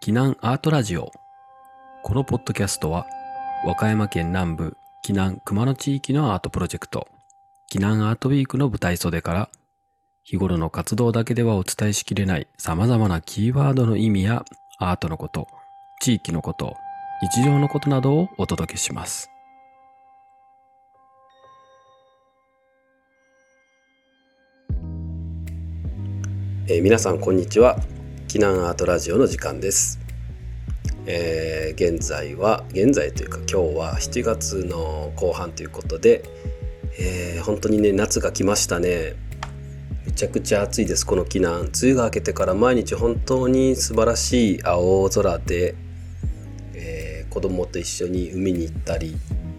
避難アートラジオ。このポッドキャストは和歌山県南部避難熊野地域のアートプロジェクト。避難アートウィークの舞台袖から日頃の活動だけではお伝えしきれない様々なキーワードの意味やアートのこと地域のこと日常のことなどをお届けします。えー皆さんこんにちは。避難アートラジオの時間です、えー現在は現在というか今日は7月の後半ということで、えー本当にね夏が来ましたね。めちゃくちゃ暑いです。この避難梅雨が明けてから毎日本当に素晴らしい青空で、えー子供と一緒に海に行ったり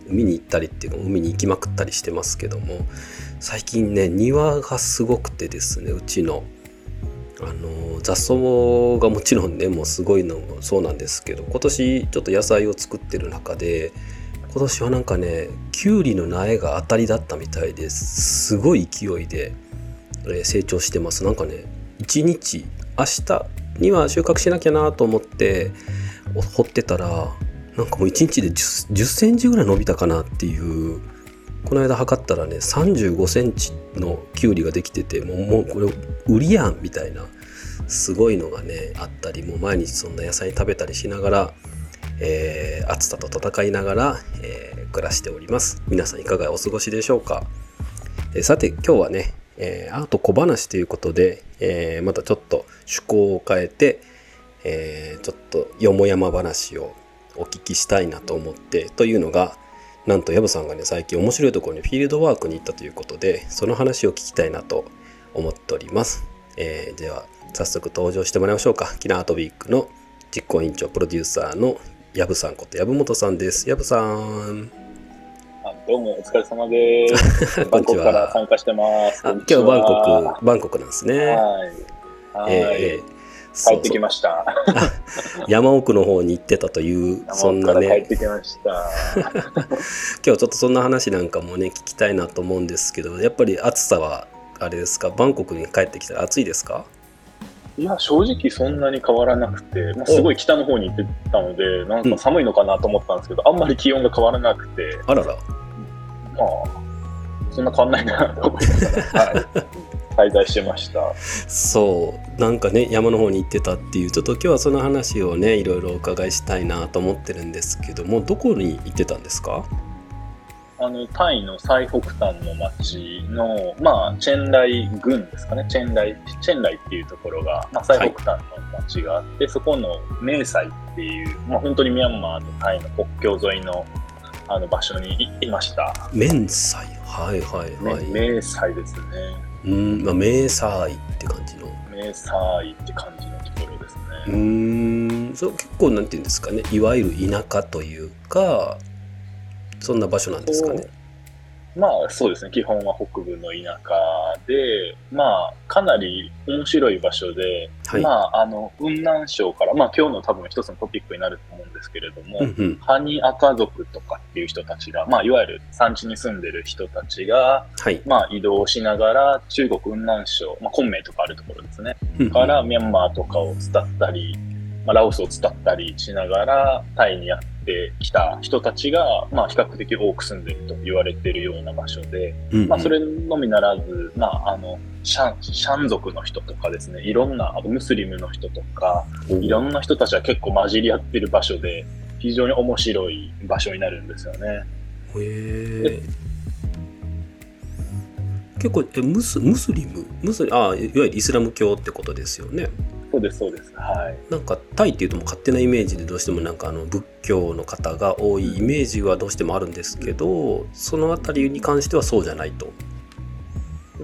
海に行ったりっていうか海に行きまくったりしてますけども最近ね庭がすごくてですねうちのあの雑草がもちろんねもうすごいのもそうなんですけど今年ちょっと野菜を作ってる中で今年はなんかねきゅうりの苗が当たりだったみたいですごい勢いで、え成長してます。なんかね1日明日には収穫しなきゃなと思って掘ってたらなんかもう1日で 10, 10センチぐらい伸びたかなっていうこの間測ったらね35センチのきゅうりができててもうもうこれ売りやんみたいなすごいのがねあったりもう毎日そんな野菜食べたりしながら、えー暑さと戦いながら、えー暮らしております。皆さんいかがお過ごしでしょうか、えーさて今日はね、えーアート小話ということで、えーまたちょっと趣向を変えて、えーちょっとよもやま話をお聞きしたいなと思ってというのがなんと薮さんがね最近面白いところにフィールドワークに行ったということでその話を聞きたいなと思っております、えーでは早速登場してもらいましょうか。キナアートウィークの実行委員長プロデューサーの薮さんこと薮本さんです。薮さん。あどうもお疲れ様です。こんにちは。バンコクから参加してます。今日バンはコクバンコクなんですね。はい。はい、えーえー帰ってきました。山奥の方に行ってたというそんな山奥から帰っねてきました。今日ちょっとそんな話なんかもね聞きたいなと思うんですけどやっぱり暑さはあれですか？バンコクに帰ってきたら暑いですか？いや、正直そんなに変わらなくて、まあ、すごい北の方に行ってたので、なんか寒いのかなと思ったんですけど、あんまり気温が変わらなくて、あらら。まあ、そんな変わんないなと思いながら、はい、滞在してました。そうなんかね山の方に行ってたっていうちょっと今日はその話をねいろいろお伺いしたいなと思ってるんですけどもどこに行ってたんですか？あのタイの最北端の町の、まあ、チェンライ郡ですかね、チェンライ、チェンライっていうところが、まあ、最北端の町があって、そこのメーサイっていう、まあ、本当にミャンマーとタイの国境沿いのあの場所にいいました。明細はいはいねはい、メーサイですね。うんまあ明細って感じの。メーサイって感じのところですうね。ーんそう結構なんていうんですかね。いわゆる田舎というかそんな場所なんですかねまあそうですね、基本は北部の田舎で、まあかなり面白い場所で、はい、まあ、あの、雲南省から、まあ今日の多分一つのトピックになると思うんですけれども、うんうん。ハニアカ族とかっていう人たちが、まあいわゆる産地に住んでる人たちが、はい。まあ移動しながら中国雲南省、まあ昆明とかあるところですね、うんうん。からミャンマーとかを伝ったり、まあ、ラオスを伝ったりしながらタイにやってきた人たちが、まあ比較的多く住んでると言われているような場所で、うんうん。まあ、それのみならず、まあ、あの、シャン、シャン族の人とかですね、いろんな、あとムスリムの人とか、いろんな人たちが結構混じり合ってる場所で、非常に面白い場所になるんですよね。へえ。結構えムスムスリム？ムスリあいわゆるイスラム教ってことですよねそうです、そうです。はい。なんかタイっていうともう勝手なイメージでどうしてもなんかあの仏教の方が多いイメージはどうしてもあるんですけどそのあたりに関してはそうじゃないと。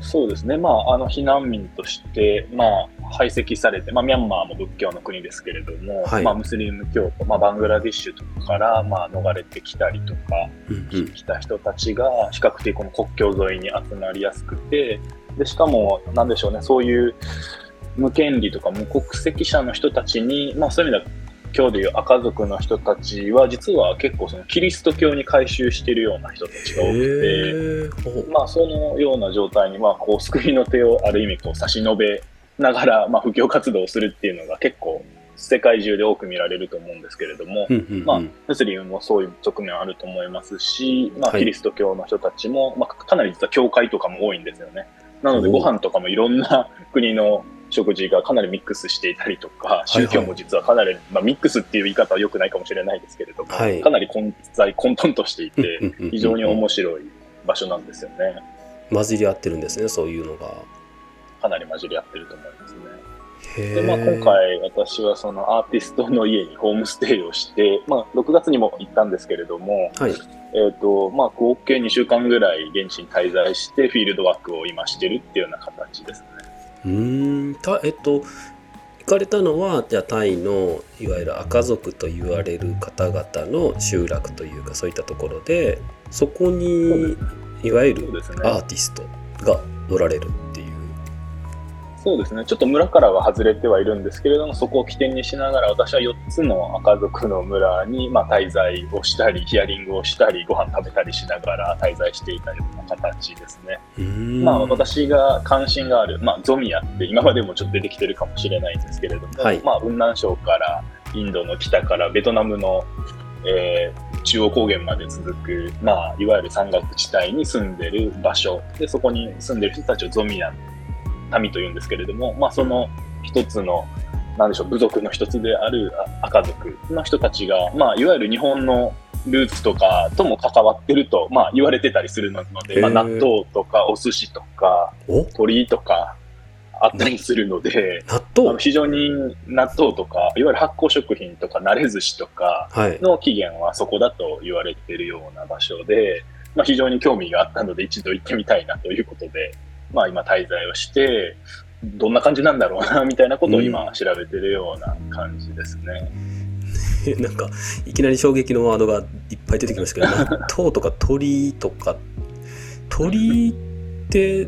そうですね。まあ、あの、避難民として、まあ、排斥されて、まあ、ミャンマーも仏教の国ですけれども、はいまあ、ムスリム教徒、まあ、バングラディッシュとかから、まあ、逃れてきたりとか、うんうん来た人たちが比較的この国境沿いに集まりやすくてでしかもなんでしょうねそういう無権利とか無国籍者の人たちに、まあ、そういう意味では今日でいう赤族の人たちは実は結構そのキリスト教に改宗しているような人たちが多くて。まあ、そのような状態に、まあ、こう救いの手をある意味こう差し伸べながら、まあ、布教活動をするっていうのが結構世界中で多く見られると思うんですけれども、うんうんうんまあ、ムスリムもそういう側面あると思いますし、まあ、はいキリスト教の人たちも、まあ、かなり実は教会とかも多いんですよね。なので、おご飯とかもいろんな国の食事がかなりミックスしていたりとか、宗教も実はかなり、まあ、ミックスっていう言い方は良くないかもしれないですけれども、はいかなり混在、混沌としていて、非常に面白い場所なんですよね。混じり合ってるんですねそういうのが。かなり混じり合ってると思いますね。へで、まあ、今回私はそのアーティストの家にホームステイをして、まあ、6月にも行ったんですけれども、はいえっ、と、まあ、合計2週間ぐらい現地に滞在して、フィールドワークを今してるっていうような形ですね。うーんたえっと行かれたのはじゃあタイのいわゆる赤族と言われる方々の集落というかそういったところでそこにいわゆる。アーティストがおられる。そうですね。ちょっと村からは外れてはいるんですけれども、そこを起点にしながら、私は4つの赤族の村に、まあ、滞在をしたり、ヒアリングをしたり、ご飯食べたりしながら滞在していたような形ですね。まあ、私が関心がある、まあ、ゾミアって今までもちょっと出てきてるかもしれないんですけれども、はいまあ、雲南省からインドの北からベトナムの、えー中央高原まで続く、まあ、いわゆる山岳地帯に住んでる場所でそこに住んでる人たちをゾミア民というんですけれども、まあ、その一つのなんでしょう部族の一つであるあ赤族の人たちが、まあ、いわゆる日本のルーツとかとも関わってると、まあ、言われてたりするので、まあ、納豆とかお寿司とかお？鳥とかあったりするので、納あ豆の非常に納豆とか、いわゆる発酵食品とか、慣れ寿司とかはい。の起源はそこだと言われているような場所で、まあ、非常に興味があったので、一度行ってみたいなということで、まあ、今、滞在をして、どんな感じなんだろうな、みたいなことを今、調べてるような感じですね。なんかいきなり衝撃のワードがいっぱい出てきましたけど 納豆とか鳥とか鳥って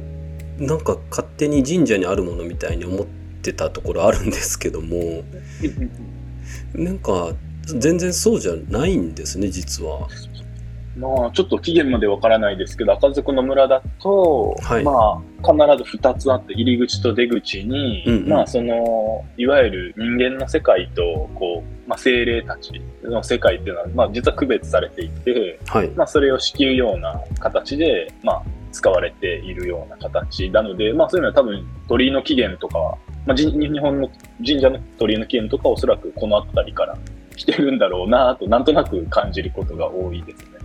なんか勝手に神社にあるものみたいに思ってたところあるんですけどもなんか全然そうじゃないんですね実は。まあ、ちょっと期限までわからないですけど、赤族の村だと、はいまあ、必ず2つあって、入り口と出口に、うんうんまあ、その、いわゆる人間の世界と、こう、まあ、精霊たちの世界っていうのは、まあ、実は区別されていて、はい。まあ、それを敷うような形で、まあ、使われているような形なので、まあ、そういうのは多分、鳥居の起源とかは、まあ、じ日本の神社の鳥居の起源とかはおそらくこの辺りから来てるんだろうなと、なんとなく感じることが多いですね。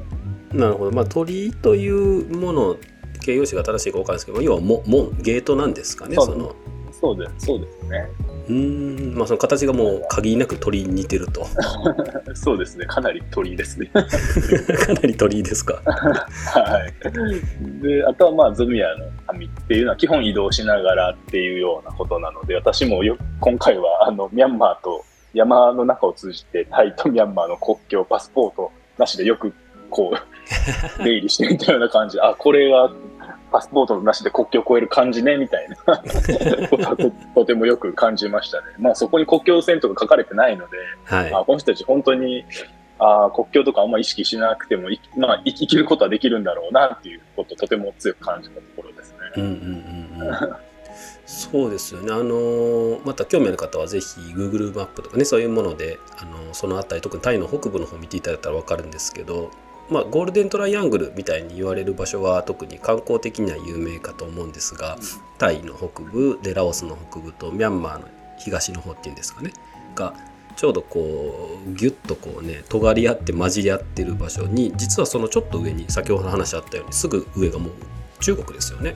なるほど。まあ鳥居というもの形容詞が正しいか分からないですけど要はも門ゲートなんですかねそのそうです、そうですね。うーんまあその形がもう限りなく鳥に似てると そうですね、かなり鳥ですね。かなり鳥居ですかはい。で、あとはまあ、ゾミアの民っていうのは基本移動しながらっていうようなことなので、私もよ今回はあの、ミャンマーと山の中を通じて、タイとミャンマーの国境、パスポートなしでよくこう、出入りしてみたような感じで、あ、これはパスポートなしで国境を越える感じね、みたいな ことはととてもよく感じましたね。まあそこに国境線とか書かれてないので、はいあこの人たち本当にあ国境とかあんま意識しなくてもい、まあ、生き生きることはできるんだろうなっていうことをとても強く感じたところですね。うんうんうんうんそうですよねあのまた興味ある方はぜひ Google マップとかねそういうものであのその辺り特にタイの北部の方見ていただいたら分かるんですけどまあ、ゴールデントライアングルみたいに言われる場所は特に観光的には有名かと思うんですがタイの北部でラオスの北部とミャンマーの東の方っていうんですかね？がちょうどこうギュッとこうね尖り合って混じり合ってる場所に実はそのちょっと上に先ほどの話あったようにすぐ上がもう中国ですよね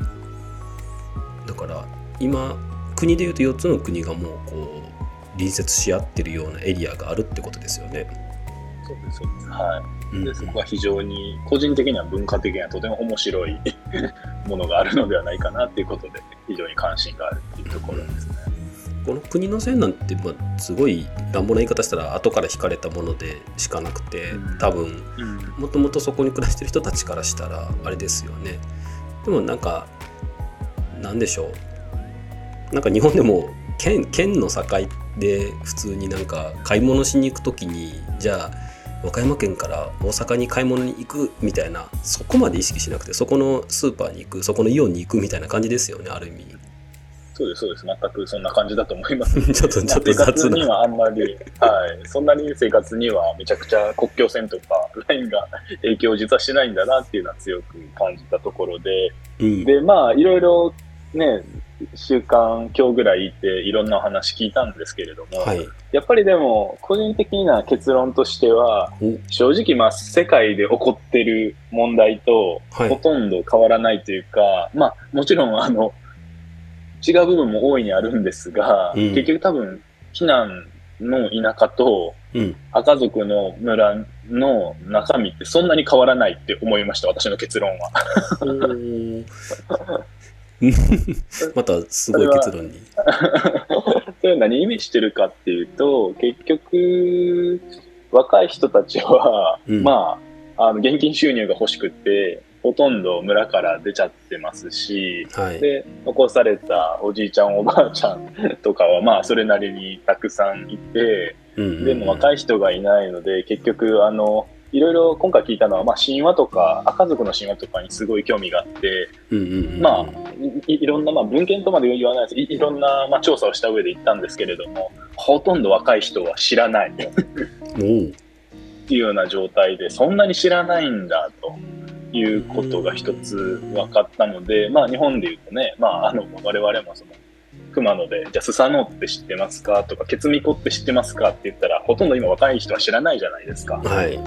だから今国でいうと4つの国がもうこう隣接し合ってるようなエリアがあるってことですよね。そうです、そうです。はうんい。で、そこは非常に、個人的には文化的にはとても面白い ものがあるのではないかなっていうことで、非常に関心があるっていうところですね。この国の線なんて、まあ、すごい乱暴な言い方したら後から引かれたものでしかなくてうん多分うん。もともとそこに暮らしてる人たちからしたらあれですよねでもなんかなんでしょうなんか日本でも県県の境で普通になんか買い物しに行く時にじゃあ和歌山県から大阪に買い物に行くみたいなそこまで意識しなくてそこのスーパーに行くそこのイオンに行くみたいな感じですよねある意味。そうです、そうです。全くそんな感じだと思います。ちょっと、ちょっと生活雑な。にはあんまり、はい。そんなに生活にはめちゃくちゃ国境線とか、ラインが影響を実はしてないんだなっていうのは強く感じたところで、うん。で、まあ、いろいろね、週間、今日ぐらいいて、いろんなお話聞いたんですけれども、はい。やっぱりでも、個人的な結論としては、お正直、まあ、世界で起こってる問題と、はいほとんど変わらないというか、まあ、もちろん、あの、違う部分も大いにあるんですが、うん結局多分、避難の田舎とうん。赤族の村の中身ってそんなに変わらないって思いました、私の結論は。また、すごい結論に。それは何意味してるかっていうと、結局、若い人たちは、うんまあ、あの現金収入が欲しくて、ほとんど村から出ちゃってますし、はい。で、残されたおじいちゃん、おばあちゃんとかは、まあ、それなりにたくさんいて、うんでも若い人がいないので、結局、あの、いろいろ今回聞いたのは、まあ、神話とか、赤族の神話とかにすごい興味があって。まあ、いいろんな、まあ、文献とまで言わないですいいろんな、まあ、調査をした上で言ったんですけれども、ほとんど若い人は知らないと おーいうような状態で、そんなに知らないんだということが一つ分かったので、まあ、日本で言うとね、まあ、あの我々もその熊野で、じゃあ、スサノオって知ってますかとか、ケツミコって知ってますかって言ったら、ほとんど今若い人は知らないじゃないですか。はい。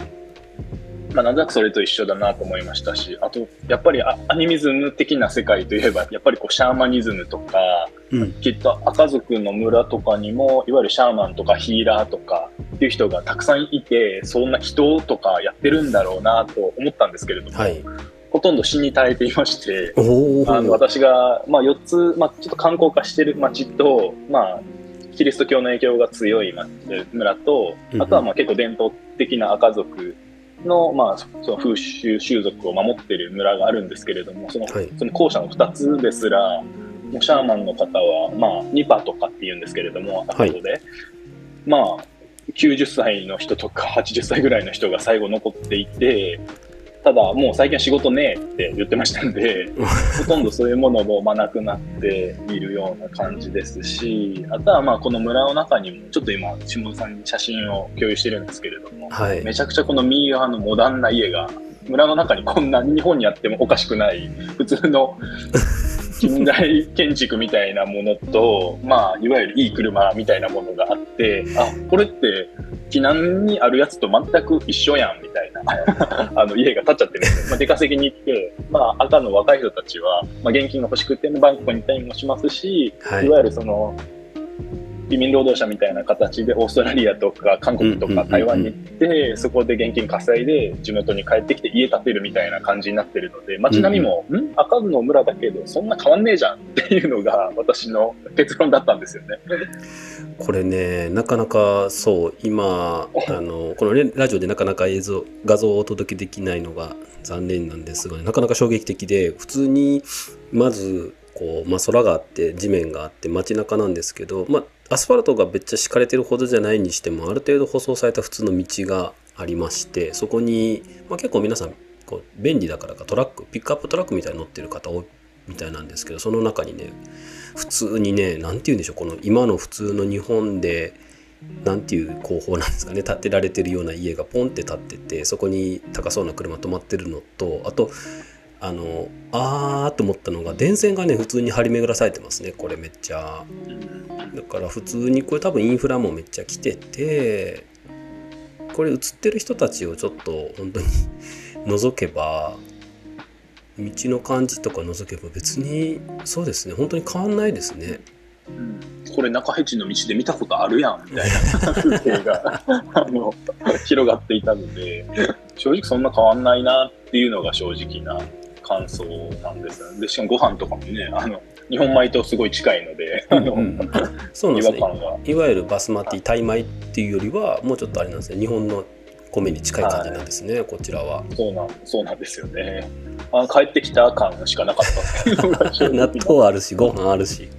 まあ、なんとなくそれと一緒だなと思いましたし、あと、やっぱりアアニミズム的な世界といえば、やっぱりこう、シャーマニズムとか、うん。きっと赤族の村とかにも、いわゆるシャーマンとかヒーラーとかっていう人がたくさんいて、そんな人とかやってるんだろうなと思ったんですけれども、はい。ほとんど死に絶えていまして。あの私が、まあ、4つ、まあ、ちょっと観光化してる町と、まあ、キリスト教の影響が強い町村とうんう、んあとはまあ結構伝統的な赤族の,、まあその風習、習俗を守ってる村があるんですけれども、そのはい。その後者の2つですら、もうシャーマンの方は、まあ、ニパとかって言うんですけれども、赤語で、まあ、90歳の人とか80歳ぐらいの人が最後残っていて、ただ、もう最近は仕事ねえって言ってましたんで、ほとんどそういうものもまあなくなっているような感じですし、あとはまあこの村の中にも、ちょっと今、下田さんに写真を共有してるんですけれども、はい。めちゃくちゃこの右側のモダンな家が、村の中にこんな日本にあってもおかしくない、普通の 近代建築みたいなものと、まあ、いわゆるいい車みたいなものがあって、あ、これって、避難にあるやつと全く一緒やん、みたいな、あの、家が建っちゃってるんですよ。まあ、出稼ぎに行って、まあ、赤の若い人たちは、まあ、現金が欲しくて、バンコクに行ったりもしますし、はいいわゆるその、移民労働者みたいな形でオーストラリアとか韓国とか台湾に行って、そこで現金稼いで地元に帰ってきて家建てるみたいな感じになってるので、街並みも、ん赤の村だけどそんな変わんねえじゃんっていうのが 私の結論だったんですよね。これねなかなかそう今 あのこの、ね、ラジオでなかなか映像画像をお届けできないのが残念なんですが、なかなか衝撃的で普通にまずこう、まあ、空があって地面があって街中なんですけど、まあ、アスファルトがめっちゃ敷かれてるほどじゃないにしてもある程度舗装された普通の道がありましてそこに、まあ、結構皆さんこう便利だからかトラックピックアップトラックみたいに乗ってる方多いみたいなんですけどその中にね普通にね何て言うんでしょうこの今の普通の日本で何ていう工法なんですかね建てられてるような家がポンって建っててそこに高そうな車止まってるのとあとあのあーと思ったのが電線がね普通に張り巡らされてますねこれめっちゃ。だから普通にこれ多分インフラもめっちゃ来ててこれ映ってる人たちをちょっと本当に 覗けば道の感じとか覗けば別にそうですね本当に変わんないですね。うん。これ中ヘチの道で見たことあるやんみたいな風景が あの広がっていたので正直そんな変わんないなっていうのが正直な感想なんですよね。でしかもご飯とかもねあの日本米とすごい近いのであの、そうなんですね。いわゆるバスマティタイ米っていうよりはもうちょっとあれなんですね。日本の米に近い感じなんですね、こちらは。そうなんそうなんですよね。あ帰ってきた感しかなかった。納豆あるしご飯あるし。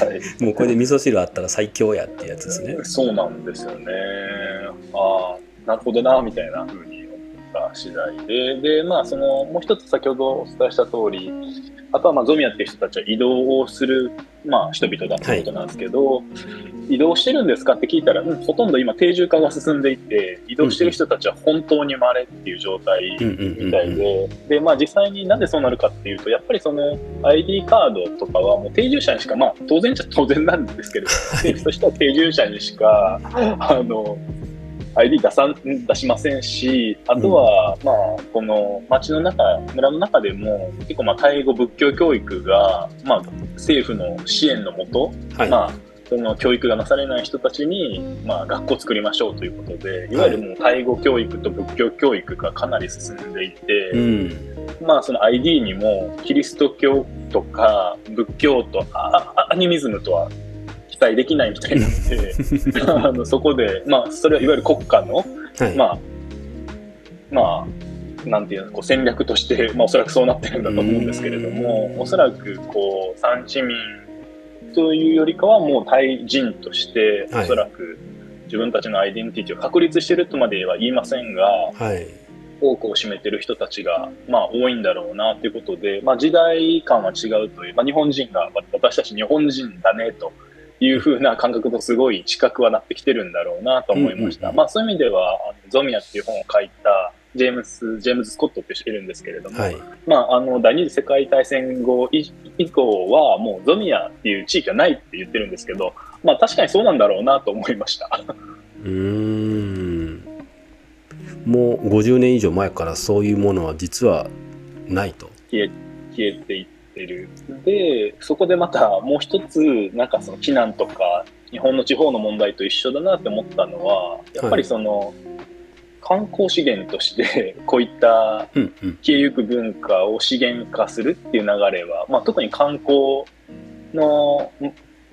はい。もうこれで味噌汁あったら最強やってやつですね。そうなんですよね。ああ、なるほどな、みたいな風に思っった次第で、で、まあ、その、もう一つ先ほどお伝えした通り、あとはまあゾミアっていう人たちは移動をする、まあ、人々だってことなんですけど、はい、移動してるんですかって聞いたら、うん、ほとんど今定住化が進んでいて移動してる人たちは本当に稀っていう状態みたいで。で、まあ、実際になんでそうなるかっていうとやっぱりその ID カードとかはもう定住者にしか、まあ、当然じゃ当然なんですけれど 政府としては定住者にしかあの ID 出さん出しませんし、あとは、うん、まあ、この町の中、村の中でも、結構、まあ、タイ語仏教教育が、まあ、政府の支援のもと、はい、まあ、その教育がなされない人たちに、まあ、学校を作りましょうということで、いわゆるもうタイ語教育と仏教教育がかなり進んでいて、うん、まあ、その ID にもキリスト教とか仏教とアニミズムとは期待できないみたいなので あのそこで、まあ、それはいわゆる国家の、はい、まあまあなんていうのこう戦略として、まあ、おそらくそうなってるんだと思うんですけれどもおそらくこう産地民というよりかはもう対人としておそらく自分たちのアイデンティティを確立してるとまでは言いませんが、はい、多くを占めてる人たちが、まあ、多いんだろうなということで、まあ、時代感は違うという、まあ、日本人が私たち日本人だねという風な感覚とすごい近くはなってきてるんだろうなと思いました。まあそういう意味では、ゾミアっていう本を書いたジェームス、ジェームズ・スコットって人いるんですけれども、はい、まあ、あの、第二次世界大戦後以降は、もうゾミアっていう地域はないって言ってるんですけど、まあ確かにそうなんだろうなと思いました。うん。もう50年以上前からそういうものは実はないと。消え、消えていって、てる。で、そこでまたもう一つ、なんかその避難とか、日本の地方の問題と一緒だなって思ったのは、やっぱりその、はい、観光資源として、こういった消えゆく文化を資源化するっていう流れは、まあ、特に観光の、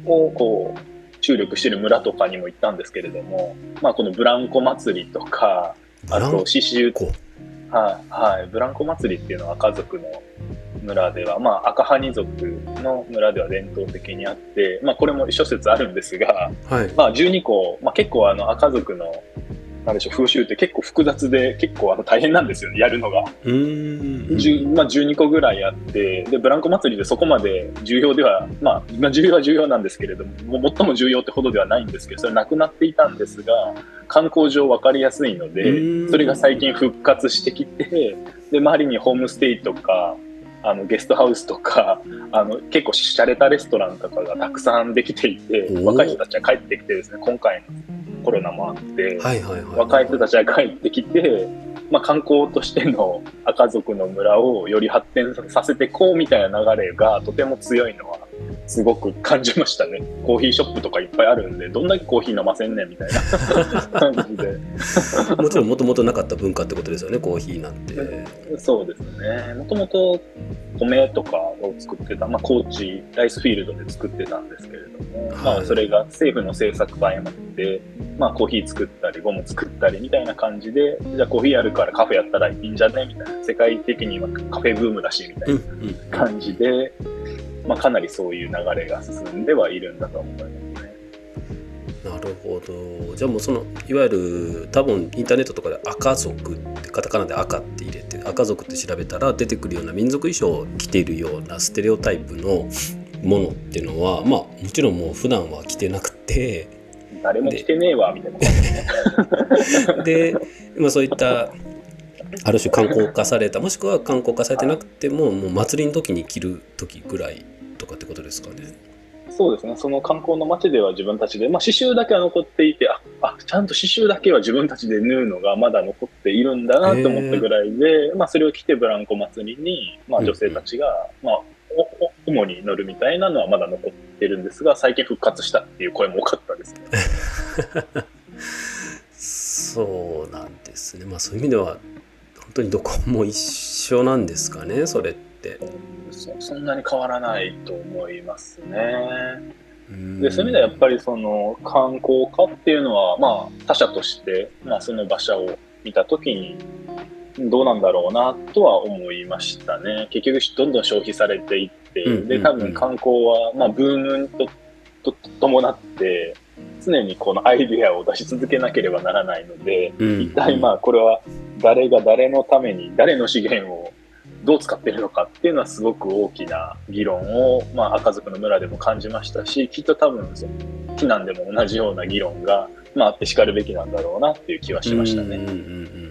をこう、注力してる村とかにも行ったんですけれども、まあ、このブランコ祭りとか、あと刺繍、はい、はい、ブランコ祭りっていうのは家族の村では、まあ、赤ハニ族の村では伝統的にあって、まあ、これも諸説あるんですが、はい、まあ、12個、まあ、結構あの赤族のなんでしょう風習って結構複雑で結構あの大変なんですよねやるのが。うん。まあ、12個ぐらいあってでブランコ祭りでそこまで重要ではまあ重要は重要なんですけれども最も重要ってほどではないんですけどそれなくなっていたんですが観光上分かりやすいのでそれが最近復活してきてで周りにホームステイとかあのゲストハウスとかあの結構しゃれたレストランとかがたくさんできていて若い人たちは帰ってきてですね今回のコロナもあって、はいはいはい、若い人たちは帰ってきて、まあ、観光としての赤族の村をより発展させていこうみたいな流れがとても強いのはすごく感じましたね。コーヒーショップとかいっぱいあるんで、どんだけコーヒー飲ませんねんみたいな 感じで。もちろんもともとなかった文化ってことですよね、コーヒーなんて。そうですね。もともと米とかを作ってた、まあ、高知、ライスフィールドで作ってたんですけれども、はい、まあ、それが政府の政策と誤って、まあ、コーヒー作ったり、ゴム作ったりみたいな感じで、じゃあコーヒーやるからカフェやったらいいんじゃねみたいな、世界的に今カフェブームだし、みたいな感じで、うんうんまあ、かなりそういう流れが進んではいるんだと思いますね。なるほどじゃあもうそのいわゆる多分インターネットとかで赤族ってカタカナで赤って入れて赤族って調べたら出てくるような民族衣装を着ているようなステレオタイプのものっていうのはまあもちろんもう普段は着てなくて誰も着てねえわみたいなで、まあ、そういったある種観光化されたもしくは観光化されてなくてももう祭りの時に着る時ぐらいとかってことですかね。そうですね、その観光の街では自分たちで、まあ、刺繍だけは残っていてああ、ちゃんと刺繍だけは自分たちで縫うのがまだ残っているんだなと思ったぐらいで、まあ、それを着てブランコ祭りに、まあ、女性たちが、まあ、主に乗るみたいなのはまだ残ってるんですが、最近復活したっていう声も多かったですね。そうなんですね、まあ、そういう意味では、本当にどこも一緒なんですかね、それって。そんなに変わらないと思いますね。でそういう意味ではやっぱりその観光化っていうのは、まあ、他者として、まあ、その馬車を見た時にどうなんだろうなとは思いましたね。結局どんどん消費されていって、で多分観光は、まあ、ブームとと伴って常にこのアイデアを出し続けなければならないので、一体まあこれは誰が誰のために誰の資源をどう使ってるのかっていうのはすごく大きな議論を、まあ、赤族の村でも感じましたしきっと多分その避難でも同じような議論が、まあ、あってしかるべきなんだろうなっていう気はしましたね。うんうんうんうん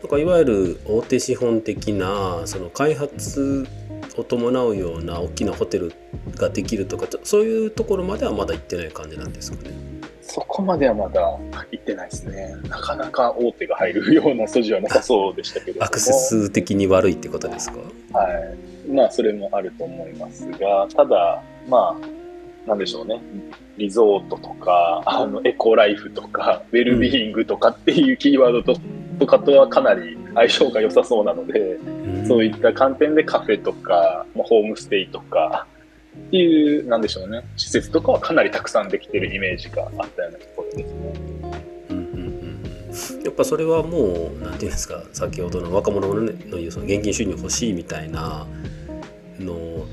なんかいわゆる大手資本的なその開発を伴うような大きなホテルができるとかそういうところまではまだ行ってない感じなんですかね。そこまではまだ行ってないですね。なかなか大手が入るような素地はなさそうでしたけどアクセス的に悪いってことですか？はい。まあ、それもあると思いますが、ただ、まあ、なんでしょうね。リゾートとか、あの、エコライフとか、ウェルビーイングとかっていうキーワードと,、とかとはかなり相性が良さそうなので、そういった観点でカフェとか、まあ、ホームステイとか、っていう、なんでしょうね、施設とかはかなりたくさんできてるイメージがあったようなところですね。うんうんうん、やっぱそれはもうなんていうんですか先ほどの若者の,、ね、の言うその現金収入欲しいみたいなの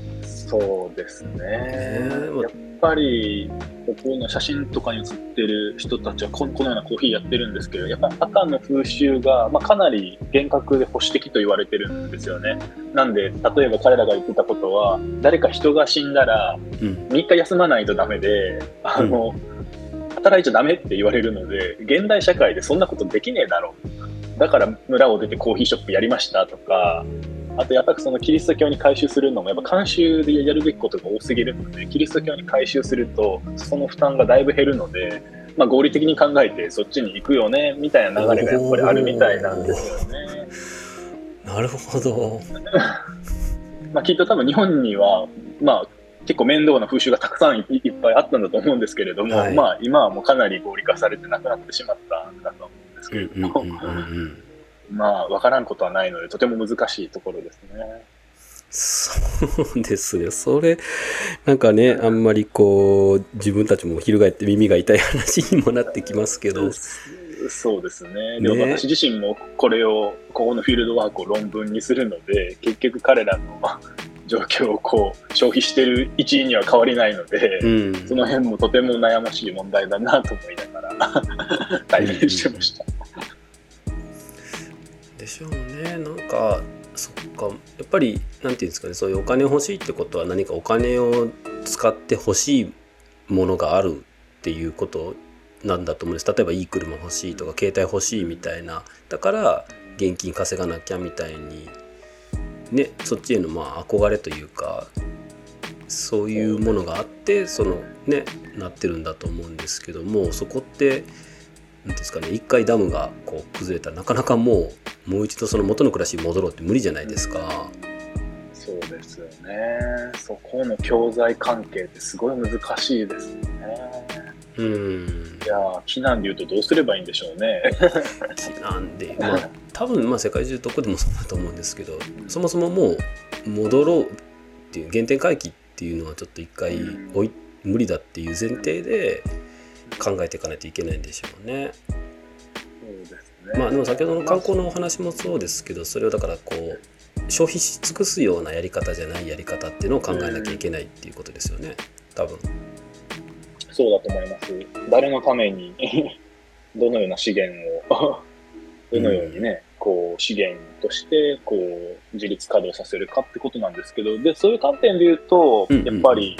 そうですね。ねやっぱりここの写真とかに写ってる人たちはここのようなコーヒーやってるんですけどやっぱ赤の風習が、まあ、かなり厳格で保守的と言われてるんですよね。なんで例えば彼らが言ってたことは誰か人が死んだらうん。3日休まないとダメであの、働いちゃダメって言われるので現代社会でそんなことできねえだろう。だから村を出てコーヒーショップやりましたとかあとやっぱりそのキリスト教に改宗するのもやっぱ慣習でやるべきことが多すぎるのでキリスト教に改宗するとその負担がだいぶ減るので、まあ、合理的に考えてそっちに行くよねみたいな流れがやっぱりあるみたいなんですよね。なるほど。まあ、きっと多分日本には、まあ、結構面倒な風習がたくさんいいっぱいあったんだと思うんですけれども、はい。まあ、今はもうかなり合理化されてなくなってしまったんだと思うんですうんけれども、うんうんうんうんまあ、わからんことはないので、とても難しいところですね。そうですねそれなんかねあんまりこう自分たちも翻って耳が痛い話にもなってきますけどそうですね。でもね私自身もこれを、ここのフィールドワークを論文にするので、結局彼らの状況をこう消費してる一員には変わりないので、うんその辺もとても悩ましい問題だなと思いながら 対面してました。でしょうね。なんかそっか。やっぱりなんていうんですかね。そういうお金欲しいってことは何かお金を使って欲しいものがあるっていうことなんだと思うんです。例えばいい車欲しいとか携帯欲しいみたいな。だから現金稼がなきゃみたいにねそっちへのまあ憧れというかそういうものがあってそのねなってるんだと思うんですけどもそこってなんていうんですかね一回ダムがこう崩れたらなかなかもうもう一度その元の暮らしに戻ろうって無理じゃないですか。そうですよね。そこの教材関係ってすごい難しいですよね。うんいやー、避難で言うとどうすればいいんでしょうね。なんでまあ多分まあ世界中どこでもそうだと思うんですけどそもそももう戻ろうっていう原点回帰っていうのはちょっと一回おい無理だっていう前提で考えていかないといけないんでしょうね。まあでも先ほどの観光のお話もそうですけどそれをだからこう消費し尽くすようなやり方じゃないやり方っていうのを考えなきゃいけないっていうことですよね多分。そうだと思います。誰のために どのような資源を どのようにね、こう資源としてこう自立稼働させるかってことなんですけど、でそういう観点で言うと、うんうんやっぱり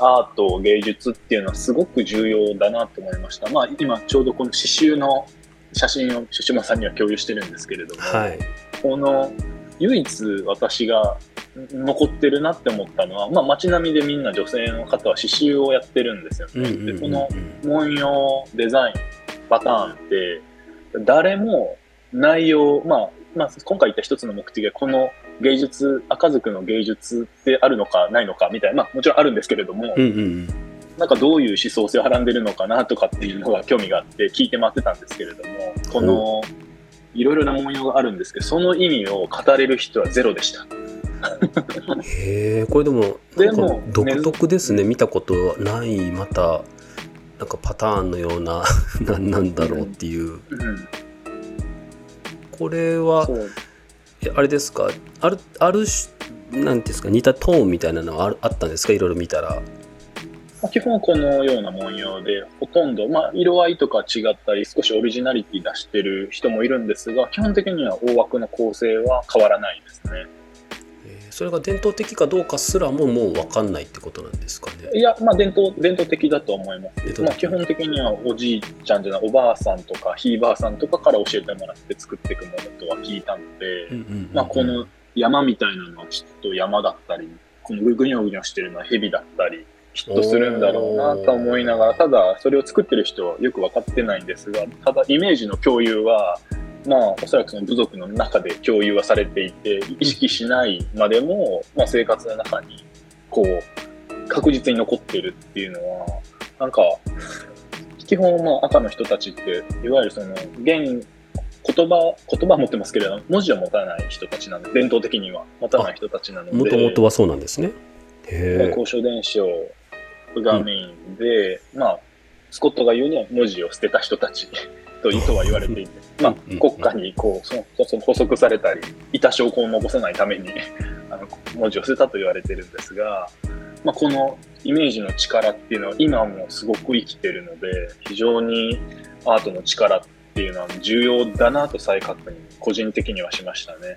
アート芸術っていうのはすごく重要だなと思いました。まあ今ちょうどこの刺繍の写真をシュシュマさんには共有してるんですけれども、はい。この唯一私が残ってるなって思ったのは、まあ、街並みでみんな女性の方は刺繍をやってるんですよね。うんうんうんうんでこの文様デザインパターンって誰も内容、まあまあ、今回言った一つの目的がこの芸術赤族の芸術ってあるのかないのかみたいな、まあ、もちろんあるんですけれども、うんうんうん。なんかどういう思想性をはらんでるのかなとかっていうのが興味があって聞いて回ってたんですけれどもこのいろいろな文様があるんですけどその意味を語れる人はゼロでした。へえこれでもでもか独特ですね。見たことはないまたなんかパターンのような なんなんだろうっていう。うん。これはそう。えあれですか？あるあるなんていうんですか？似たトーンみたいなのはあったんですか？いろいろ見たら、基本このような文様で、ほとんど、まあ、色合いとか違ったり、少しオリジナリティ出してる人もいるんですが、基本的には大枠の構成は変わらないですね。それが伝統的かどうかすらももう分かんないってことなんですかね。いや、まあ、伝統伝統的だと思います。まあ、基本的にはおじいちゃんじゃないおばあさんとかひいばあさんとかから教えてもらって作っていくものとは聞いたので、まあ、この山みたいなのはきっと山だったりこのぐにょぐにょしてるのは蛇だったりヒットするんだろうなと思いながらただそれを作ってる人はよく分かってないんですがただイメージの共有はまあ、おそらくその部族の中で共有はされていて、意識しないまでも、まあ、生活の中に、こう、確実に残ってるっていうのは、なんか、基本、まあ、赤の人たちって、いわゆるその、現、言葉、言葉持ってますけれども、文字を持たない人たちなので、伝統的には持たない人たちなので。もともとはそうなんですね。交渉伝承がメインで、うん、まあ、スコットが言うには文字を捨てた人たちととは言われていて、まあ、国家にこうそ補足されたり、いた証拠を残さないためにあの文字を捨てたと言われてるんですが、まあ、このイメージの力っていうのは今もすごく生きてるので、非常にアートの力っていうのは重要だなと再確認、個人的にはしましたね。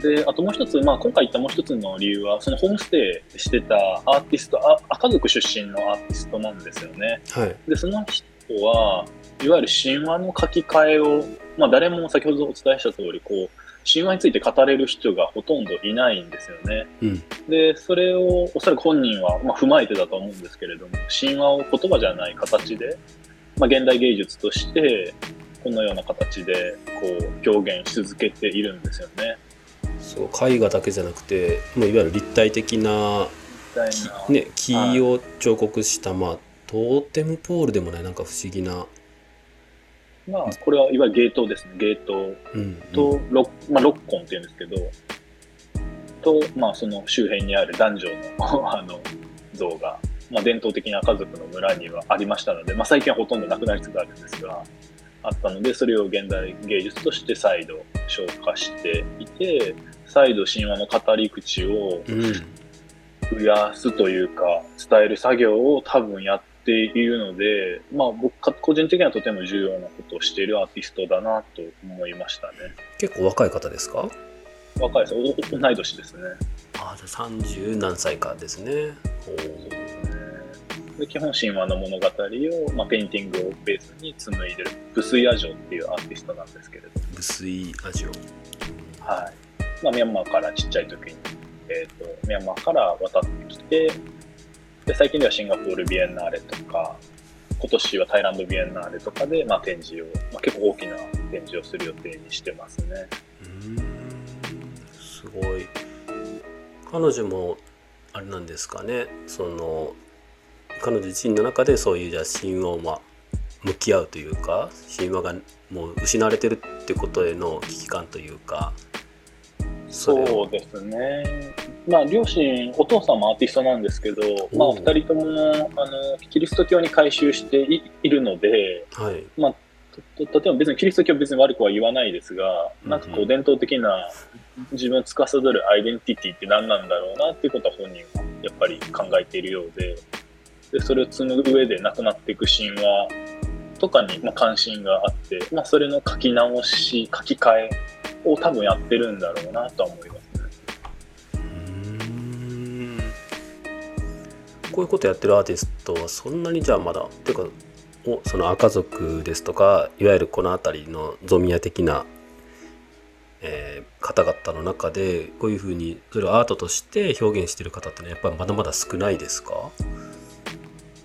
で、あともう一つ、まあ、今回言ったもう一つの理由は、そのホームステイしてたアーティスト、あ赤族出身のアーティストなんですよね。はい、で、その人はいわゆる神話の書き換えを、まあ、誰も先ほどお伝えした通りこう神話について語れる人がほとんどいないんですよね。うん、でそれをおそらく本人は、まあ、踏まえてだと思うんですけれども神話を言葉じゃない形で、まあ、現代芸術としてこのような形でこう表現し続けているんですよね。そう絵画だけじゃなくてもういわゆる立体的なね、木を彫刻した、まあトーテムポールでもないなんか不思議な。まあこれはいわゆるゲートですね。ゲート。と、うんうん、ロまあ、ロッコンっていうんですけどと、まあ、その周辺にある男女の あの像が、まあ、伝統的な家族の村にはありましたので、まあ、最近はほとんどなくなりつつあるんですがあったのでそれを現代芸術として再度消化していて再度神話の語り口を増やすというか、伝える作業を多分やっているので、まあ僕個人的にはとても重要なことをしているアーティストだなと思いましたね。結構若い方ですか？若いです。同い年ですね。ああ、じゃあ30何歳かですね。そうで基本神話の物語を、まあ、ペインティングをベースに紡いでるブスイ・アジョっていうアーティストなんですけれどブスイ・アジョ。はい、まあ、ミャンマーからちっちゃい時に、えーとミャンマーから渡ってきてで最近ではシンガポールビエンナーレとか、今年はタイランドビエンナーレとかで、まあ、展示を、まあ、結構大きな展示をする予定にしてますね。うん。すごい。彼女もあれなんですかね。その彼女自身の中でそういうじゃ神話は向き合うというか神話がもう失われてるってことへの危機感というかそうですね。まあ、両親、お父さんもアーティストなんですけど、まあ、二人ともあのキリスト教に改宗しているので、はい、まあ、例えば別にキリスト教別に悪くは言わないですが、なんかこう伝統的な自分を司るアイデンティティって何なんだろうなっていうことは本人はやっぱり考えているようで、でそれを紡ぐ上で亡くなっていく神話とかにまあ関心があって、まあ、それの書き直し、書き換えを多分やってるんだろうなとは思いますね。こういうことやってるアーティストはそんなにじゃあまだっていうかおその赤族ですとかいわゆるこの辺りのゾミア的な、えー、方々の中でこういうふうにそれをアートとして表現してる方ってねやっぱりまだまだ少ないですか？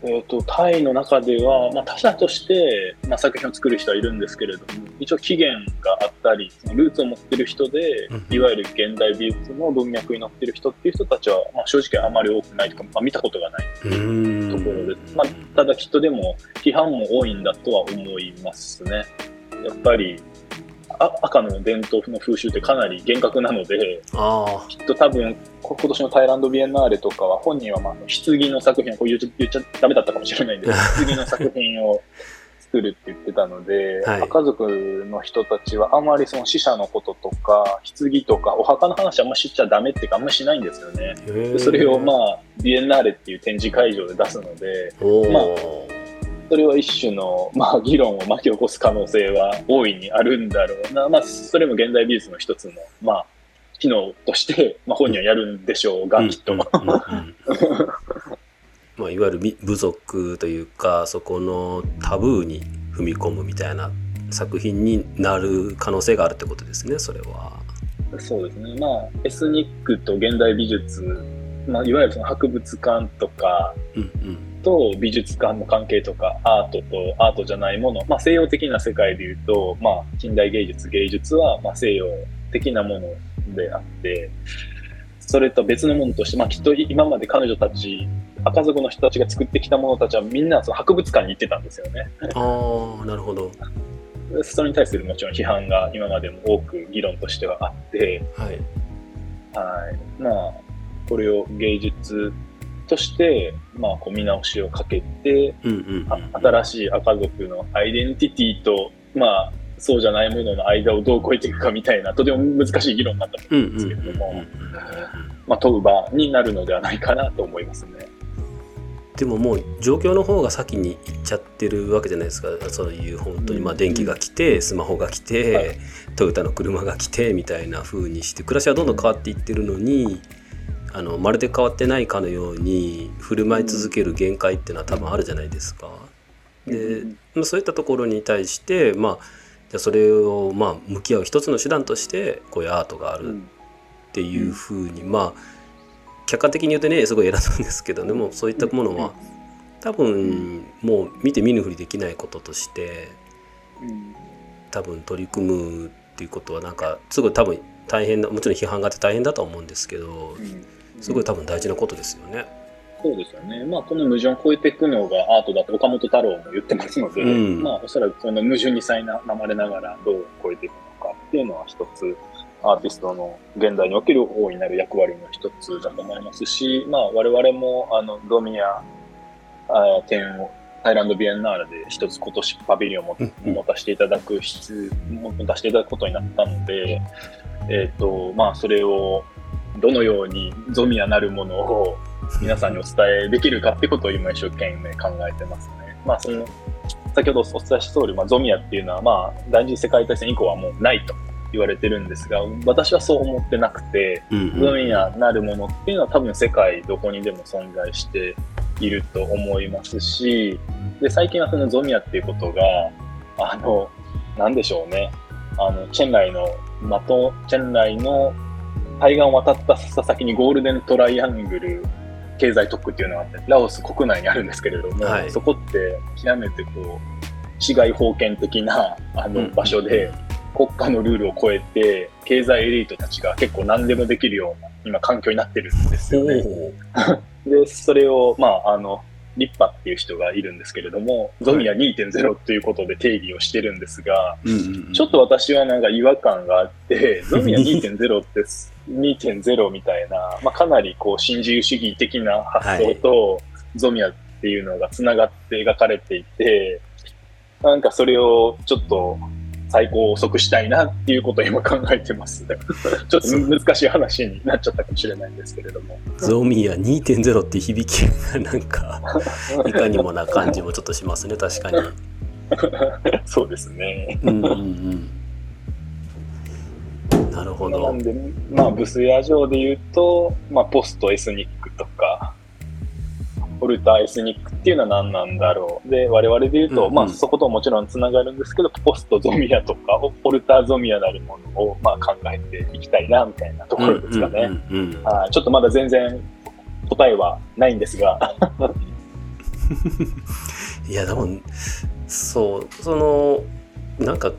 えーと、タイの中では、まあ、他者として、まあ、作品を作る人はいるんですけれども一応起源があったりルーツを持ってる人で、いわゆる現代美術の文脈に乗ってる人っていう人たちは、まあ、正直あまり多くないとか、まあ、見たことがないところです、まあ、ただきっとでも批判も多いんだとは思いますね。やっぱり赤の伝統の風習ってかなり厳格なので、きっと多分、今年のタイランドビエンナーレとかは、本人はまあ棺の作品をこう言っちゃダメだったかもしれないんで す棺の作品を作作るって言ってたので、はい。家族の人たちはあんまりその死者のこととか、棺とか、お墓の話あんま知っちゃダメっていうか、あんましないんですよね。でそれをまあ、ビエンナーレっていう展示会場で出すので、まあそれは一種の、まあ、議論を巻き起こす可能性は大いにあるんだろうな。まあ、それも現代美術の一つの、まあ、機能として、まあ、本人はやるんでしょうが、きっと。うんうんうんうんまあ、いわゆるみ部族というかそこのタブーに踏み込むみたいな作品になる可能性があるってことですねそれは。そうですね。まあ、エスニックと現代美術、まあ、いわゆるその博物館とかうんうんと美術館の関係とか、アートとアートじゃないもの、まあ、西洋的な世界でいうと、まあ、近代芸術、芸術は、まあ、西洋的なものであって、それと別のものとして、まあ、きっと今まで彼女たち、赤族の人たちが作ってきたものたちはみんなその博物館に行ってたんですよね。ああなるほど。それに対するもちろん批判が今までも多く議論としてはあって、はい。はい。まあ、これを芸術として、まあ、こう見直しをかけて、新しい赤族のアイデンティティと、まあ、そうじゃないものの間をどう超えていくかみたいな、とても難しい議論になったとうん思うんですけれども、まあ、問う場になるのではないかなと思いますね。でももう状況の方が先に行っちゃってるわけじゃないですかそういう本当にまあ電気が来てスマホが来て、はいトヨタの車が来てみたいな風にして暮らしはどんどん変わっていってるのにあのまるで変わってないかのように振る舞い続ける限界っていうのは多分あるじゃないですか。でまあそういったところに対してまあじゃあそれをまあ向き合う一つの手段としてこういうアートがあるっていうふうに、まあ客観的に言うとねすごい偉そうですけどでもそういったものは多分もう見て見ぬふりできないこととして多分取り組むっていうことはなんかすごい多分大変なもちろん批判があって大変だとは思うんですけどすごい多分大事なことですよね。そうですよね。まあ、この矛盾を超えていくのがアートだと岡本太郎も言ってますので、うんまあ、おそらくその矛盾にさいなまれながらどう超えていくのかっていうのは一つ、アーティストの現代における大いなる役割の一つだと思いますし、まあ、我々も、あの、ドミアあ展を、タイランドビエンナーレで一つ今年パビリオンを持たせていただく必、持たせていただくことになったので、えっ、と、まあ、それをどのようにゾミアなるものを皆さんにお伝えできるかってことを今一生懸命考えてますね。まあその先ほどお伝えした通り、まあ、ゾミアっていうのはまあ第二次世界大戦以降はもうないと言われてるんですが私はそう思ってなくてうんうん。ゾミアなるものっていうのは多分世界どこにでも存在していると思いますしで最近はそのゾミアっていうことがあのなんでしょうね。あのチェンライの的チェンライの海岸を渡った先にゴールデントライアングル経済特区っていうのがあって、ラオス国内にあるんですけれども、はい。そこって極めてこう、市街封建的なあの場所で、国家のルールを超えて、経済エリートたちが結構何でもできるような今環境になってるんですよね。ほ で、それを、まあ、あの、リッパっていう人がいるんですけれども、ゾミア2.0ということで定義をしてるんですが、ううんうんうん。ちょっと私はなんか違和感があって、ゾミア2.0って2.0みたいな、まあ、かなりこう新自由主義的な発想とゾミアっていうのがつながって描かれていて、なんかそれをちょっと最高遅くしたいなっていうことを今考えてます。ちょっとむ難しい話になっちゃったかもしれないんですけれども。ゾミア2.0って響きがなんかいかにもな感じもちょっとしますね確かに。そうですね。うんうんうんなるほどなん。で、まあ、ブスヤ上で言うと、まあ、ポストエスニックとか、オルターエスニックっていうのは何なんだろう。で、我々で言うと、うんうんまあ、そこともちろんつながるんですけど、ポストゾミアとか、オオルターゾミアなるものを、まあ、考えていきたいな、みたいなところですかね。うんうんうんうんはいちょっとまだ全然答えはないんですが、いやでもそうそのなんか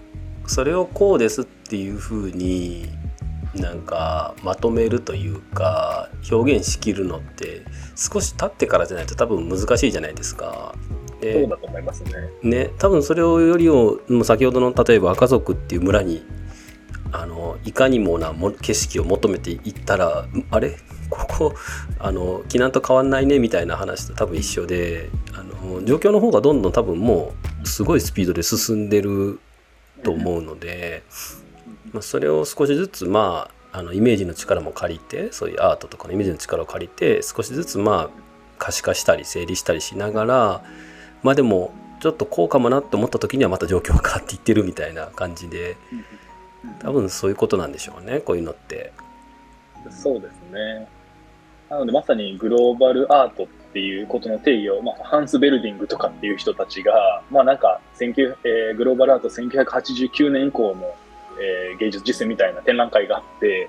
それをこうですっていうふうになんかまとめるというか表現しきるのって少し経ってからじゃないと多分難しいじゃないですか。でそうだと思いますね。ね多分それをよりをもう先ほどの例えば赤族っていう村にあのいかにもなも景色を求めていったらんあれ？ここあの避難と変わんないねみたいな話と多分一緒であの状況の方がどんどん多分もうすごいスピードで進んでると思うので、まあ、それを少しずつまああのイメージの力も借りてそういうアートとかのイメージの力を借りて少しずつまあ可視化したり整理したりしながらまあでもちょっとこうかもなって思った時にはまた状況が変わっていってるみたいな感じで多分そういうことなんでしょうねこういうのって。そうですね。なのでまさにグローバルアートっていうことの定義を、まあ、ハンス・ベルディングとかっていう人たちが、まあなんか19、えーグローバルアート1989年以降の、えー芸術実践みたいな展覧会があって、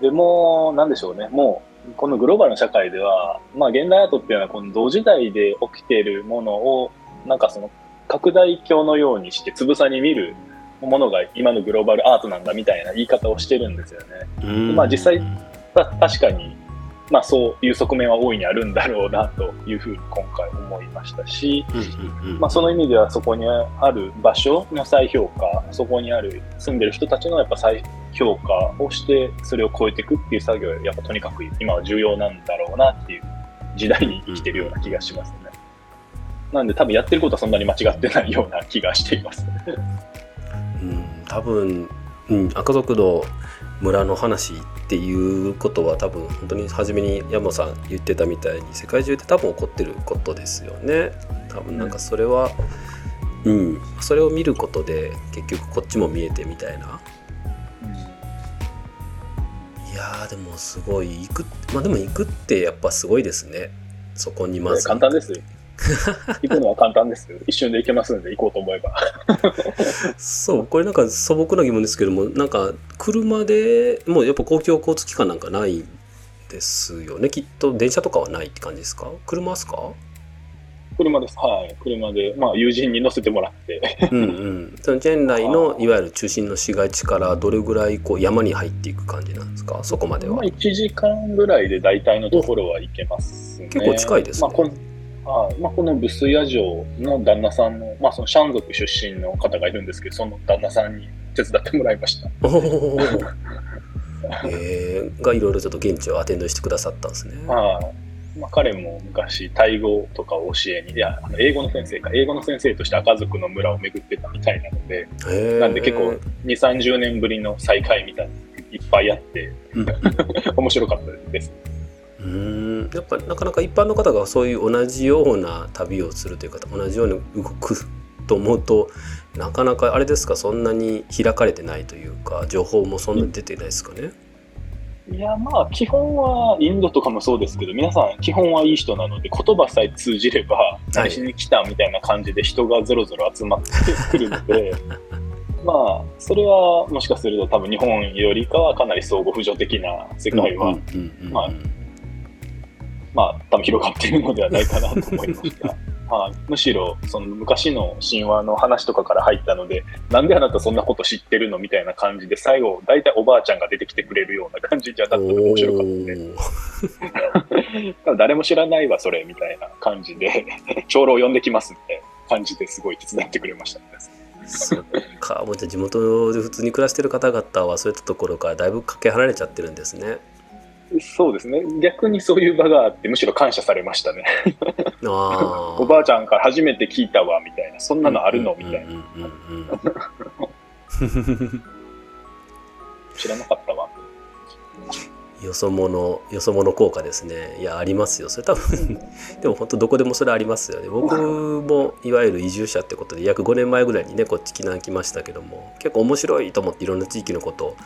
でもう、なんでしょうね、もう、このグローバルな社会では、まあ現代アートっていうのはこの同時代で起きているものを、なんかその拡大鏡のようにしてつぶさに見るものが今のグローバルアートなんだみたいな言い方をしてるんですよね。うん。まあ実際た確かに、まあ、そういう側面は大いにあるんだろうなというふうに今回思いましたし、うんうんうんまあ、その意味ではそこにある場所の再評価そこにある住んでる人たちのやっぱ再評価をしてそれを超えていくっていう作業はやっぱとにかく今は重要なんだろうなっていう時代に生きてるような気がしますね。なんで多分やってることはそんなに間違ってないような気がしています。うん、多分、うん、赤族の村の話っていうことは多分本当に初めに山本さん言ってたみたいに世界中で多分起こってることですよね。多分なんかそれは、うん、それを見ることで結局こっちも見えてみたいな。いやーでもすごい行くまあでも行くってやっぱすごいですね。そこにまず。簡単です。行くのは簡単です。一瞬で行けますんで行こうと思えば。そうこれなんか素朴な疑問ですけどもなんか車でもうやっぱ公共交通機関なんかないですよねきっと電車とかはないって感じですか？車ですか？車です。はい。車で、まあ、友人に乗せてもらって。うんうんそのチェンライのいわゆる中心の市街地からどれぐらいこう山に入っていく感じなんですか？そこまではまあ、1時間ぐらいで大体のところは行けますね。結構近いですねまあ、はい。まあ、このブスヤ城の旦那さんの、まあ、そのシャン族出身の方がいるんですけど、その旦那さんに手伝ってもらいました。え ー、がいろいろちょっと現地をアテンドしてくださったんですね。はい。まあ、彼も昔、タイ語とかを教えに、いや、あの英語の先生か、英語の先生として赤族の村を巡ってたみたいなので、なんで結構2、30年ぶりの再会みたいなのいっぱいあって、うん。面白かったです。うー。んやっぱなかなか一般の方がそういう同じような旅をするというか同じように動くと思うとなかなかあれですか？そんなに開かれてないというか情報もそんなに出てないですかね？いや、まあ、基本は、インドとかもそうですけど、皆さん、基本はいい人なので、言葉さえ通じれば、何しに来たみたいな感じで人がぞろぞろ集まってくるので、まあ、それは、もしかすると多分日本よりかはかなり相互扶助的な世界は、うんうんうんうん。まあまあ、多分広がっているのではないかなと思いました。はい、むしろその昔の神話の話とかから入ったのでなんであなたそんなこと知ってるのみたいな感じで最後大体おばあちゃんが出てきてくれるような感じじゃなくて面白かったんでおーただ誰も知らないわそれみたいな感じで長老呼んできますみたいな感じですごい手伝ってくれました、ね、そっかもうじゃあ地元で普通に暮らしてる方々はそういったところからだいぶかけ離れちゃってるんですね。そうですね。逆にそういう場があってむしろ感謝されましたね。あ おばあちゃんから初めて聞いたわみたいな。そんなのあるのみたいな。知らなかったわよそ者よそ者効果ですね。いやありますよ。それ多分 でも本当どこでもそれありますよね。僕もいわゆる移住者ってことで約5年前ぐらいにねこっち来な来ましたけども結構面白いと思っていろんな地域のことを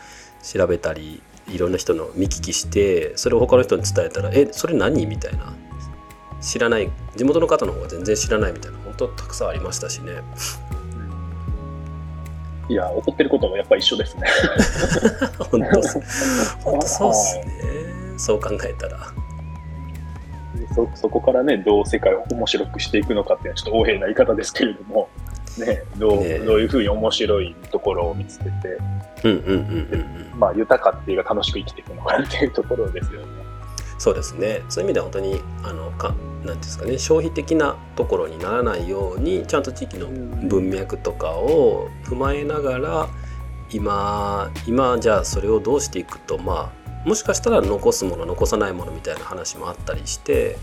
調べたりいろんな人の見聞きしてそれを他の人に伝えたら「えそれ何?」みたいな。知らない。地元の方の方が全然知らないみたいな。本当たくさんありましたしね。いや怒ってることもやっぱ一緒ですね。本当。そ 本当そうっすね。そう考えたら。そそこからねどう世界を面白くしていくのかっていうのはちょっと横柄な言い方ですけれども、ね、どうねどういうふうに面白いところを見つけて、まあ、豊かっていうか楽しく生きていくのかっていうところですよね。そうですね。そういう意味では本当にあのかなんですかね消費的なところにならないようにちゃんと地域の文脈とかを踏まえながら今今じゃあそれをどうしていくとまあもしかしたら残すもの残さないものみたいな話もあったりして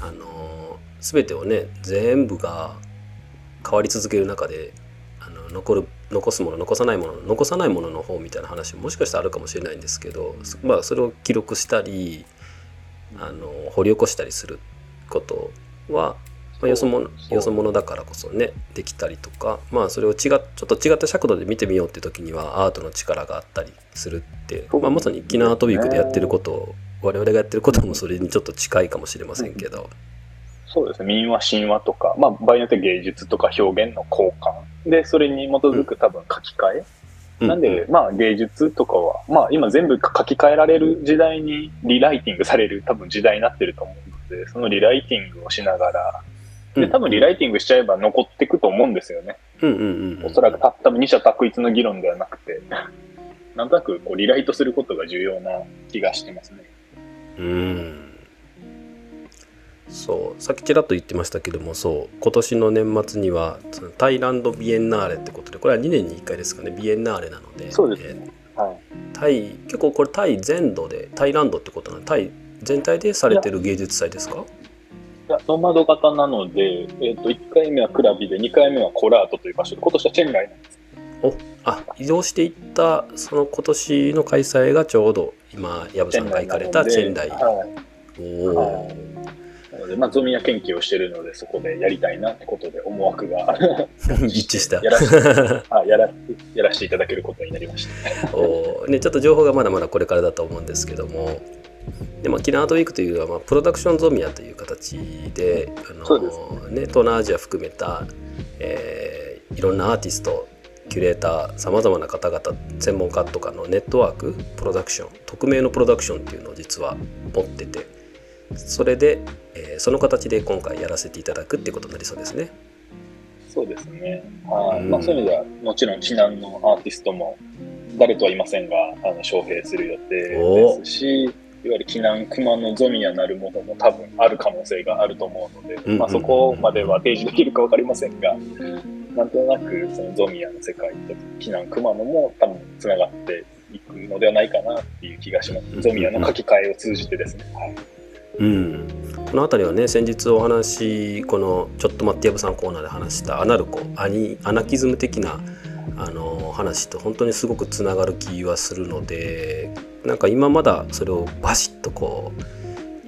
あの全てをね全部が変わり続ける中であの残る残すもの残さないもの残さないものの方みたいな話ももしかしたらあるかもしれないんですけど、まあ、それを記録したりあの掘り起こしたりすることは、まあ、よそ者よそ者だからこそねできたりとか、まあ、それを違ちょっと違った尺度で見てみようって時にはアートの力があったりするって、まあ、まさに沖縄アートウィークでやってることを我々がやってることもそれにちょっと近いかもしれませんけど。そうですね。民話神話とか、まあ、場合によって芸術とか表現の交換。でそれに基づく多分書き換え、うん、なんで、まあ芸術とかは、まあ今全部書き換えられる時代にリライティングされる多分時代になってると思うので、そのリライティングをしながら、で、多分リライティングしちゃえば残っていくと思うんですよね。うんうんうん、おそらくた多分二者択一の議論ではなくて、なんとなくこうリライトすることが重要な気がしてますね。うんそう。さっきちらっと言ってましたけどもそう。今年の年末にはそのタイランドビエンナーレってことでこれは2年に1回ですかねビエンナーレなのでそうですね、えー、はい、タイ結構これタイ全土でタイランドってことなの？タイ全体でされてる芸術祭ですか？いやノマド型なので、えーと、と1回目はクラビで2回目はコラートという場所で今年はチェンライなんです。おあ移動していったその今年の開催がちょうど今藪さんが行かれたチェンライ、はい、おお、はい。なので、まあ、ゾミア研究をしてるので、そこでやりたいなってことで思惑が。一致した。やらあやらやらせていただけることになりました。おね、ちょっと情報がまだまだこれからだと思うんですけども、でまあ、キナートウィークというのは、まあ、プロダクションゾミアという形で、あのね、東南アジア含めた、えー、いろんなアーティスト、キュレーターさまざまな方々専門家とかのネットワークプロダクション匿名のプロダクションっていうのを実は持っててそれで、えー、その形で今回やらせていただくっていうことになりそうですね。そうですね。はい、うん、まあ、そういう意味では、もちろん、避難のアーティストも、誰とは言いませんが、あの招聘する予定ですし、いわゆる避難熊のゾミアなるものも多分ある可能性があると思うので、うんうん、まあ、そこまでは提示できるか分かりませんが、なんとなくそのゾミアの世界と避難熊野も多分つながっていくのではないかなっていう気がします。ゾミアの書き換えを通じてですね。はいうん、この辺りはね先日お話この「ちょっと待ってやぶさん」コーナーで話したアナルコアニアナキズム的なあの話と本当にすごくつながる気はするのでなんか今まだそれをバシッとこう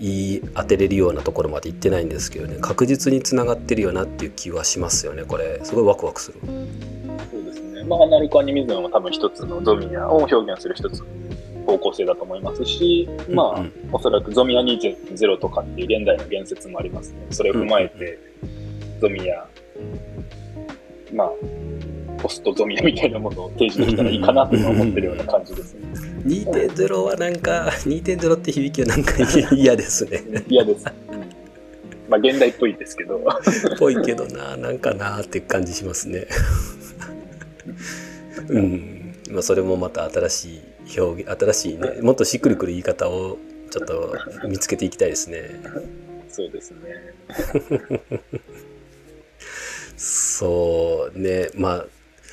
言い当てれるようなところまで行ってないんですけどね確実につながってるよなっていう気はしますよねこれすごいワクワクする。そうですねまあアナルコアニミズムも多分一つのドミニアを表現する一つ方向性だと思いますし、まあ、うんうん、おそらくゾミア2.0とかっていう現代の言説もありますね。それを踏まえて、ゾミア、まあ、ポストゾミアみたいなものを提示できたらいいかなと思ってるような感じですね。2.0はなんか、2.0って響きはなんか嫌ですね。嫌です。まあ、現代っぽいですけど。ぽいけどな、なんかなって感じしますね。うん。まあ、それもまた新しい表現新しいねもっとしっくりくる言い方をちょっと見つけていきたいですね。そうですね。そうねまあ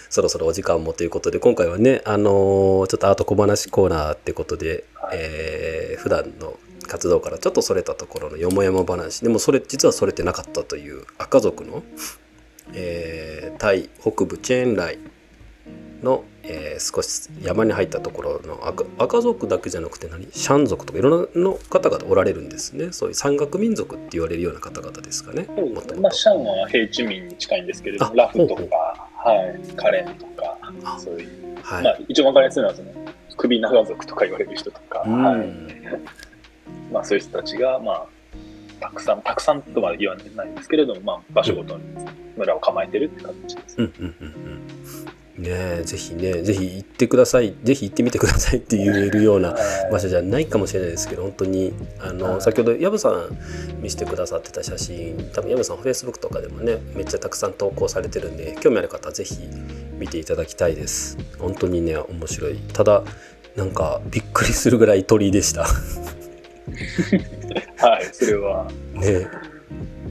そろそろお時間もということで今回はねあのー、ちょっとアート小話コーナーってことで、はい、えー、普段の活動からちょっとそれたところのよもやま話でもそれ実はそれてなかったという赤族の、えー、タイ北部チェーンライのえー、少し山に入ったところの赤赤族だけじゃなくて何？シャン族とかいろんなの方々おられるんですね。そういう山岳民族って言われるような方々ですかね。まあ、シャンは平地民に近いんですけれどもラフとかはい、カレンとかそういう、はい。まあ、一番分かりやすいのはその首長族とか言われる人とか、はい。まあ、そういう人たちが、まあ、たくさんたくさんとは言わないんですけれども、まあ、場所ごとに村を構えてるって形です。うんうんうんうんねぜひねぜひ行ってください。ぜひ行ってみてくださいって言えるような場所じゃないかもしれないですけど本当にあの先ほど藪さん見せてくださってた写真多分藪さんフェイスブックとかでもねめっちゃたくさん投稿されてるんで興味ある方はぜひ見ていただきたいです。本当にね面白い。ただなんかびっくりするぐらい鳥でした。はいそれは。ね。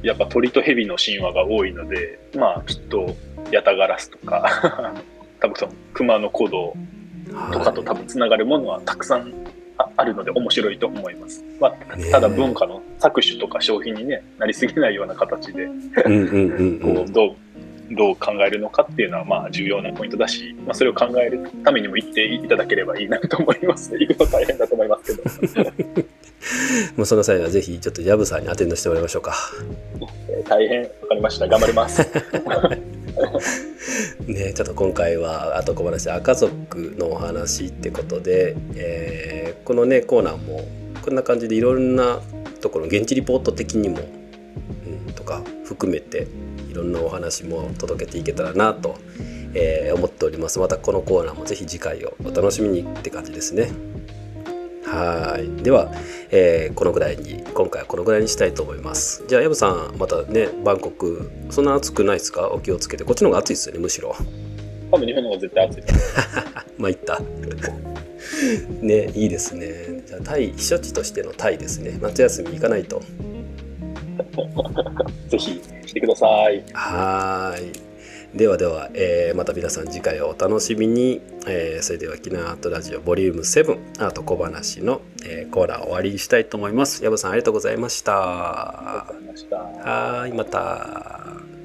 やっぱ鳥と蛇の神話が多いのでまあきっとヤタガラスとか多分その熊の行動とかと多分つながるものはたくさんあるので面白いと思います。まあ、ただ文化の搾取とか消費に、ね、なりすぎないような形でどうどう考えるのかっていうのはまあ重要なポイントだし、まあ、それを考えるためにも行っていただければいいなと思います。行くの大変だと思いますけど。もうその際はぜひちょっとヤブさんにアテンドしてもらいましょうか。大変わかりました。頑張ります ねちょっと今回はあと小話赤族のお話ってことで、えー、このねコーナーもこんな感じでいろんなところ現地リポート的にも、うん、とか含めていろんなお話も届けていけたらなと、えー、思っております。またこのコーナーもぜひ次回をお楽しみにって感じですね。はい。では、えー、このぐらいに今回はこのぐらいにしたいと思います。じゃあ薮さんまたねバンコクそんな暑くないですか？お気をつけて。こっちの方が暑いですよねむしろ。多分日本の方が絶対暑い。まあいった。ねいいですね。じゃあタイ避暑地としてのタイですね。夏休み行かないと。ぜひ来てください。はいではでは、えー、また皆さん次回をお楽しみに、えー、それではキナアートラジオボリューム7アート小話の、えー、コーナー終わりにしたいと思います。矢部さんありがとうございました。ありがとうございました。はいまた。